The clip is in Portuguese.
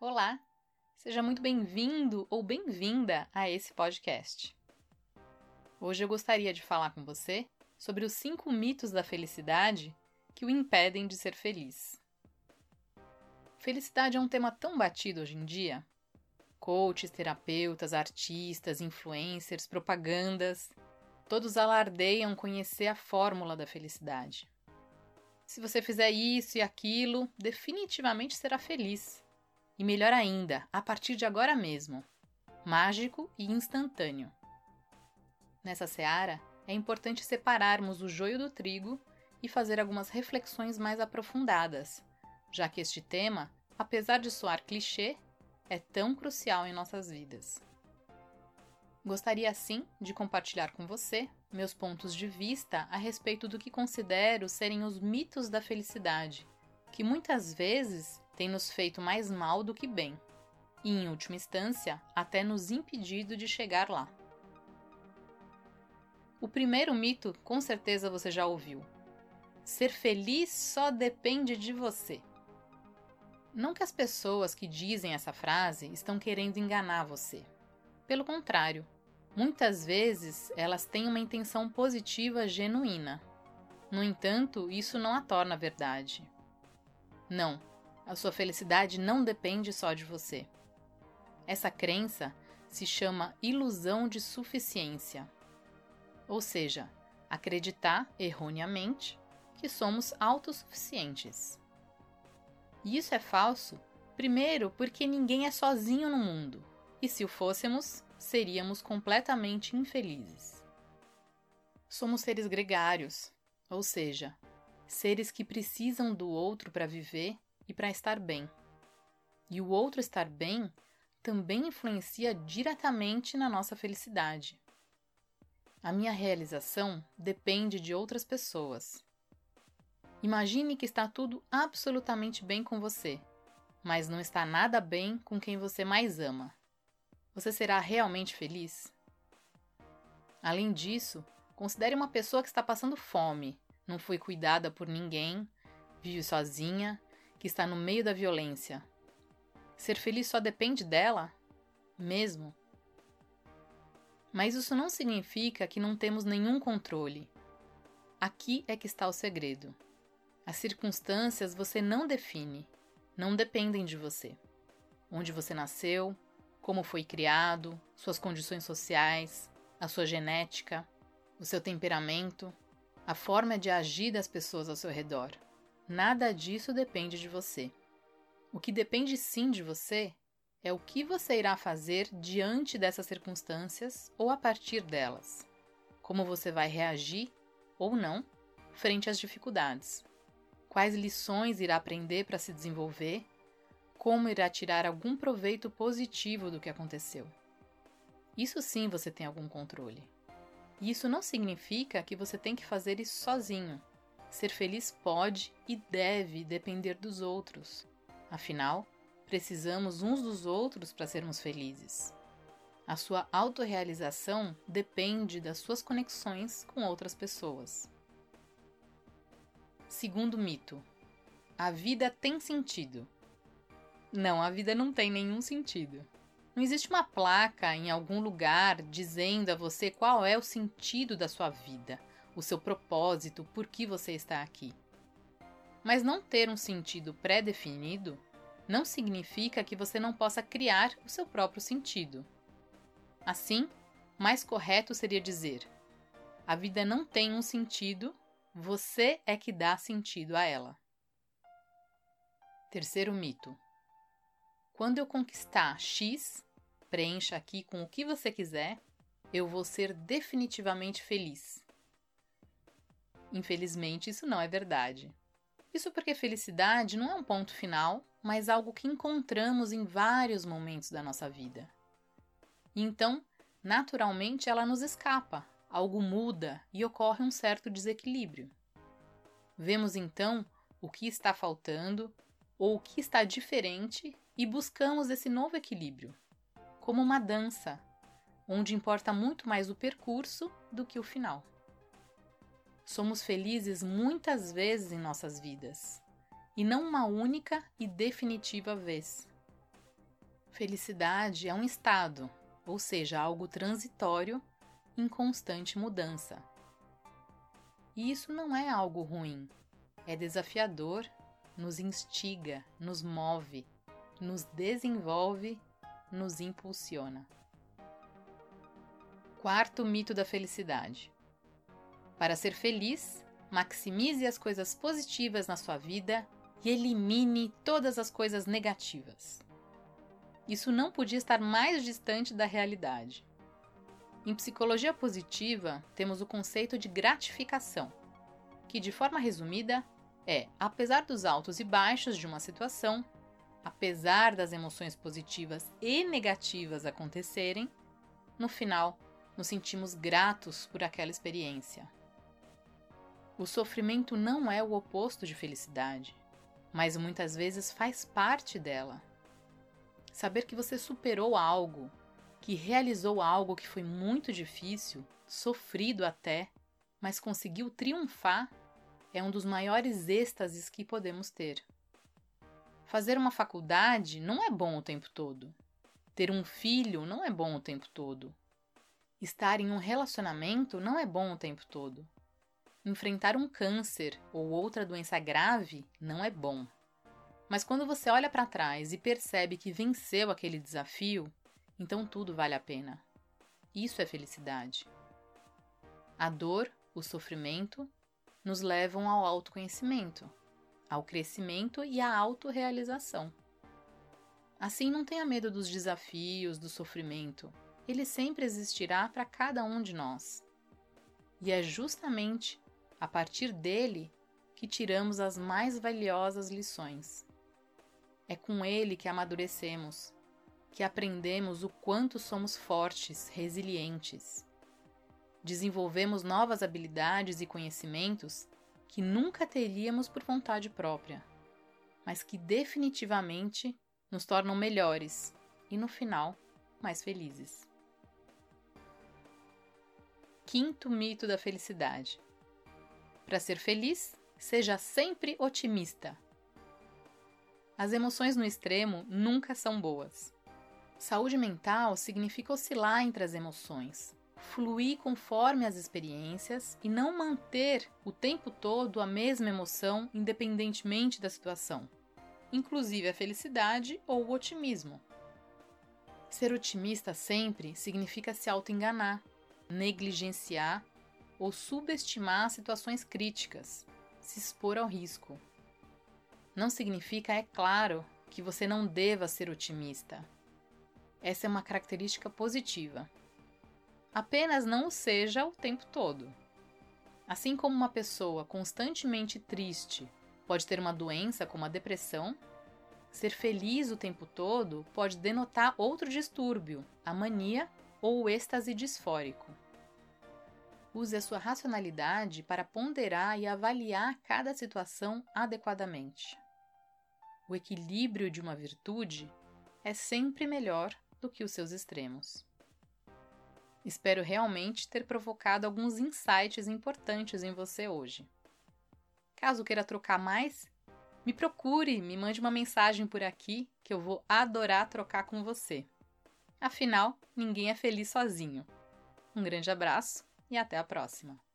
Olá! Seja muito bem-vindo ou bem-vinda a esse podcast. Hoje eu gostaria de falar com você sobre os cinco mitos da felicidade que o impedem de ser feliz. Felicidade é um tema tão batido hoje em dia. Coaches, terapeutas, artistas, influencers, propagandas, todos alardeiam conhecer a fórmula da felicidade. Se você fizer isso e aquilo, definitivamente será feliz. E melhor ainda, a partir de agora mesmo. Mágico e instantâneo. Nessa seara, é importante separarmos o joio do trigo e fazer algumas reflexões mais aprofundadas, já que este tema, apesar de soar clichê, é tão crucial em nossas vidas. Gostaria assim de compartilhar com você meus pontos de vista a respeito do que considero serem os mitos da felicidade, que muitas vezes têm nos feito mais mal do que bem, e em última instância, até nos impedido de chegar lá. O primeiro mito, com certeza você já ouviu. Ser feliz só depende de você. Não que as pessoas que dizem essa frase estão querendo enganar você. Pelo contrário, muitas vezes elas têm uma intenção positiva genuína. No entanto, isso não a torna verdade. Não, a sua felicidade não depende só de você. Essa crença se chama ilusão de suficiência ou seja, acreditar erroneamente que somos autossuficientes. E isso é falso, primeiro, porque ninguém é sozinho no mundo, e se o fôssemos, seríamos completamente infelizes. Somos seres gregários, ou seja, seres que precisam do outro para viver e para estar bem. E o outro estar bem também influencia diretamente na nossa felicidade. A minha realização depende de outras pessoas. Imagine que está tudo absolutamente bem com você, mas não está nada bem com quem você mais ama. Você será realmente feliz? Além disso, considere uma pessoa que está passando fome, não foi cuidada por ninguém, vive sozinha, que está no meio da violência. Ser feliz só depende dela? Mesmo? Mas isso não significa que não temos nenhum controle. Aqui é que está o segredo. As circunstâncias você não define, não dependem de você. Onde você nasceu, como foi criado, suas condições sociais, a sua genética, o seu temperamento, a forma de agir das pessoas ao seu redor. Nada disso depende de você. O que depende sim de você é o que você irá fazer diante dessas circunstâncias ou a partir delas. Como você vai reagir ou não frente às dificuldades. Quais lições irá aprender para se desenvolver? Como irá tirar algum proveito positivo do que aconteceu? Isso sim você tem algum controle. E isso não significa que você tem que fazer isso sozinho. Ser feliz pode e deve depender dos outros. Afinal, Precisamos uns dos outros para sermos felizes. A sua autorrealização depende das suas conexões com outras pessoas. Segundo mito: a vida tem sentido. Não, a vida não tem nenhum sentido. Não existe uma placa em algum lugar dizendo a você qual é o sentido da sua vida, o seu propósito, por que você está aqui. Mas não ter um sentido pré-definido não significa que você não possa criar o seu próprio sentido. Assim, mais correto seria dizer: a vida não tem um sentido, você é que dá sentido a ela. Terceiro mito: quando eu conquistar X, preencha aqui com o que você quiser, eu vou ser definitivamente feliz. Infelizmente, isso não é verdade. Isso porque felicidade não é um ponto final, mas algo que encontramos em vários momentos da nossa vida. então, naturalmente, ela nos escapa, algo muda e ocorre um certo desequilíbrio. Vemos então o que está faltando ou o que está diferente e buscamos esse novo equilíbrio, como uma dança, onde importa muito mais o percurso do que o final. Somos felizes muitas vezes em nossas vidas, e não uma única e definitiva vez. Felicidade é um estado, ou seja, algo transitório em constante mudança. E isso não é algo ruim, é desafiador, nos instiga, nos move, nos desenvolve, nos impulsiona. Quarto mito da felicidade. Para ser feliz, maximize as coisas positivas na sua vida e elimine todas as coisas negativas. Isso não podia estar mais distante da realidade. Em psicologia positiva, temos o conceito de gratificação, que, de forma resumida, é, apesar dos altos e baixos de uma situação, apesar das emoções positivas e negativas acontecerem, no final nos sentimos gratos por aquela experiência. O sofrimento não é o oposto de felicidade, mas muitas vezes faz parte dela. Saber que você superou algo, que realizou algo que foi muito difícil, sofrido até, mas conseguiu triunfar, é um dos maiores êxtases que podemos ter. Fazer uma faculdade não é bom o tempo todo. Ter um filho não é bom o tempo todo. Estar em um relacionamento não é bom o tempo todo. Enfrentar um câncer ou outra doença grave não é bom. Mas quando você olha para trás e percebe que venceu aquele desafio, então tudo vale a pena. Isso é felicidade. A dor, o sofrimento, nos levam ao autoconhecimento, ao crescimento e à autorrealização. Assim, não tenha medo dos desafios, do sofrimento. Ele sempre existirá para cada um de nós. E é justamente a partir dele que tiramos as mais valiosas lições. É com ele que amadurecemos, que aprendemos o quanto somos fortes, resilientes. Desenvolvemos novas habilidades e conhecimentos que nunca teríamos por vontade própria, mas que definitivamente nos tornam melhores e, no final, mais felizes. Quinto mito da felicidade para ser feliz, seja sempre otimista. As emoções no extremo nunca são boas. Saúde mental significa oscilar entre as emoções, fluir conforme as experiências e não manter o tempo todo a mesma emoção independentemente da situação, inclusive a felicidade ou o otimismo. Ser otimista sempre significa se auto-enganar, negligenciar ou subestimar situações críticas, se expor ao risco. Não significa, é claro, que você não deva ser otimista. Essa é uma característica positiva. Apenas não o seja o tempo todo. Assim como uma pessoa constantemente triste pode ter uma doença como a depressão, ser feliz o tempo todo pode denotar outro distúrbio, a mania ou o êxtase disfórico. Use a sua racionalidade para ponderar e avaliar cada situação adequadamente. O equilíbrio de uma virtude é sempre melhor do que os seus extremos. Espero realmente ter provocado alguns insights importantes em você hoje. Caso queira trocar mais, me procure, me mande uma mensagem por aqui que eu vou adorar trocar com você. Afinal, ninguém é feliz sozinho. Um grande abraço e até a próxima!